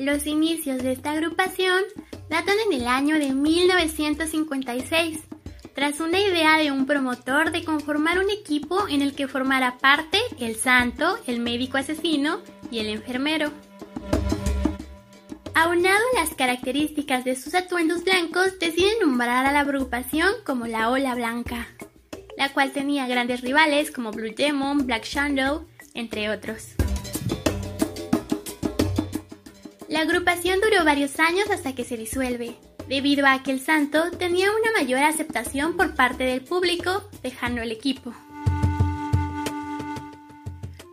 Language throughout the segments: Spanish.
Los inicios de esta agrupación datan en el año de 1956, tras una idea de un promotor de conformar un equipo en el que formara parte el santo, el médico asesino y el enfermero. Aunado a las características de sus atuendos blancos, deciden nombrar a la agrupación como la Ola Blanca, la cual tenía grandes rivales como Blue Demon, Black Shadow, entre otros. La agrupación duró varios años hasta que se disuelve, debido a que el santo tenía una mayor aceptación por parte del público, dejando el equipo.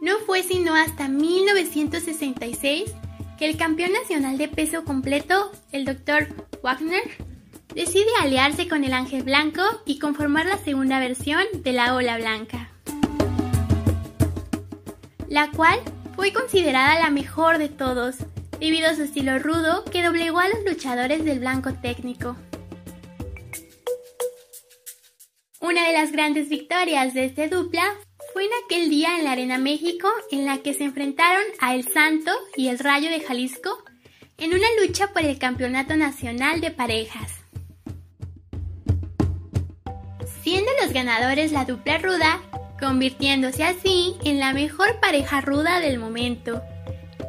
No fue sino hasta 1966 que el campeón nacional de peso completo, el Dr. Wagner, decide aliarse con el Ángel Blanco y conformar la segunda versión de la Ola Blanca, la cual fue considerada la mejor de todos, debido a su estilo rudo que doblegó a los luchadores del blanco técnico. Una de las grandes victorias de este dupla fue en aquel día en la Arena México en la que se enfrentaron a El Santo y el Rayo de Jalisco en una lucha por el Campeonato Nacional de Parejas. Siendo los ganadores la dupla ruda, convirtiéndose así en la mejor pareja ruda del momento,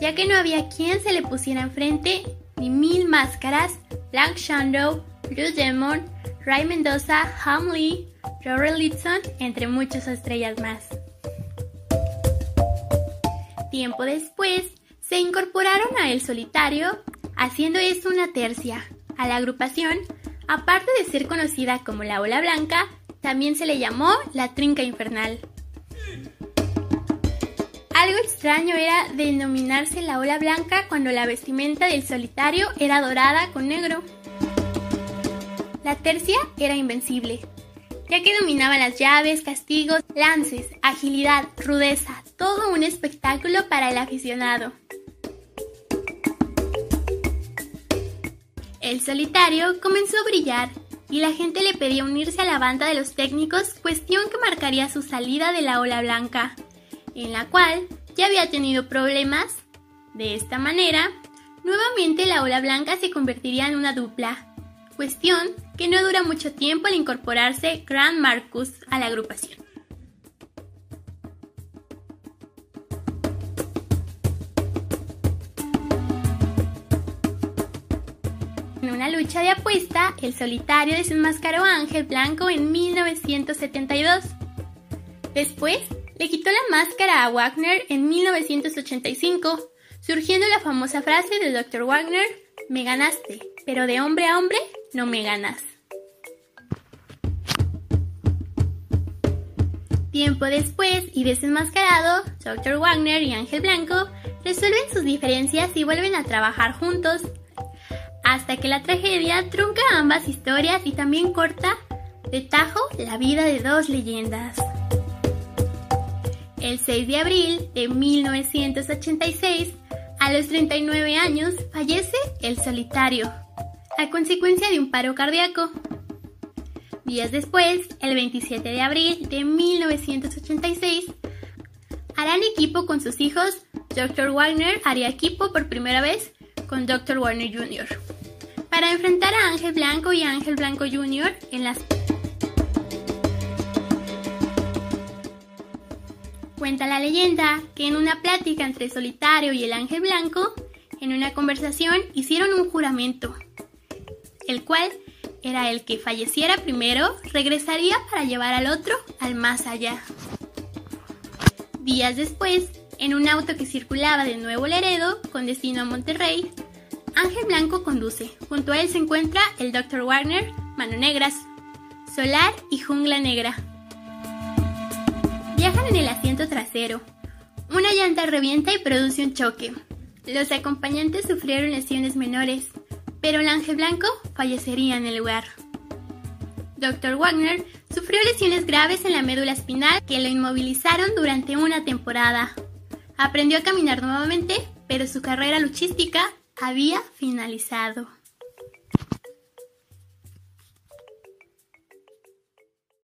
ya que no había quien se le pusiera enfrente ni mil máscaras, Black Shadow, Blue Demon, Ray Mendoza, Ham Lee, Rory Litson, entre muchas estrellas más. Tiempo después, se incorporaron a El Solitario, haciendo esto una tercia. A la agrupación, aparte de ser conocida como la Ola Blanca, también se le llamó la Trinca Infernal. Extraño era denominarse la Ola Blanca cuando la vestimenta del solitario era dorada con negro. La tercia era invencible, ya que dominaba las llaves, castigos, lances, agilidad, rudeza, todo un espectáculo para el aficionado. El solitario comenzó a brillar y la gente le pedía unirse a la banda de los técnicos, cuestión que marcaría su salida de la ola blanca, en la cual ya había tenido problemas. De esta manera, nuevamente la ola blanca se convertiría en una dupla, cuestión que no dura mucho tiempo al incorporarse Grand Marcus a la agrupación. En una lucha de apuesta, el solitario desenmascaró a Ángel Blanco en 1972. Después, le quitó la máscara a Wagner en 1985, surgiendo la famosa frase del Dr. Wagner, me ganaste, pero de hombre a hombre no me ganas. Tiempo después y desenmascarado, Dr. Wagner y Ángel Blanco resuelven sus diferencias y vuelven a trabajar juntos, hasta que la tragedia trunca ambas historias y también corta de tajo la vida de dos leyendas. El 6 de abril de 1986, a los 39 años, fallece el solitario, a consecuencia de un paro cardíaco. Días después, el 27 de abril de 1986, harán equipo con sus hijos. Dr. Wagner haría equipo por primera vez con Dr. Warner Jr. para enfrentar a Ángel Blanco y Ángel Blanco Jr. en las... Cuenta la leyenda que en una plática entre solitario y el Ángel Blanco, en una conversación hicieron un juramento, el cual era el que falleciera primero regresaría para llevar al otro al más allá. Días después, en un auto que circulaba de Nuevo Laredo con destino a Monterrey, Ángel Blanco conduce. Junto a él se encuentra el Dr. Warner, Mano Negras, Solar y Jungla Negra. En el asiento trasero. Una llanta revienta y produce un choque. Los acompañantes sufrieron lesiones menores, pero el ángel blanco fallecería en el lugar. Dr. Wagner sufrió lesiones graves en la médula espinal que lo inmovilizaron durante una temporada. Aprendió a caminar nuevamente, pero su carrera luchística había finalizado.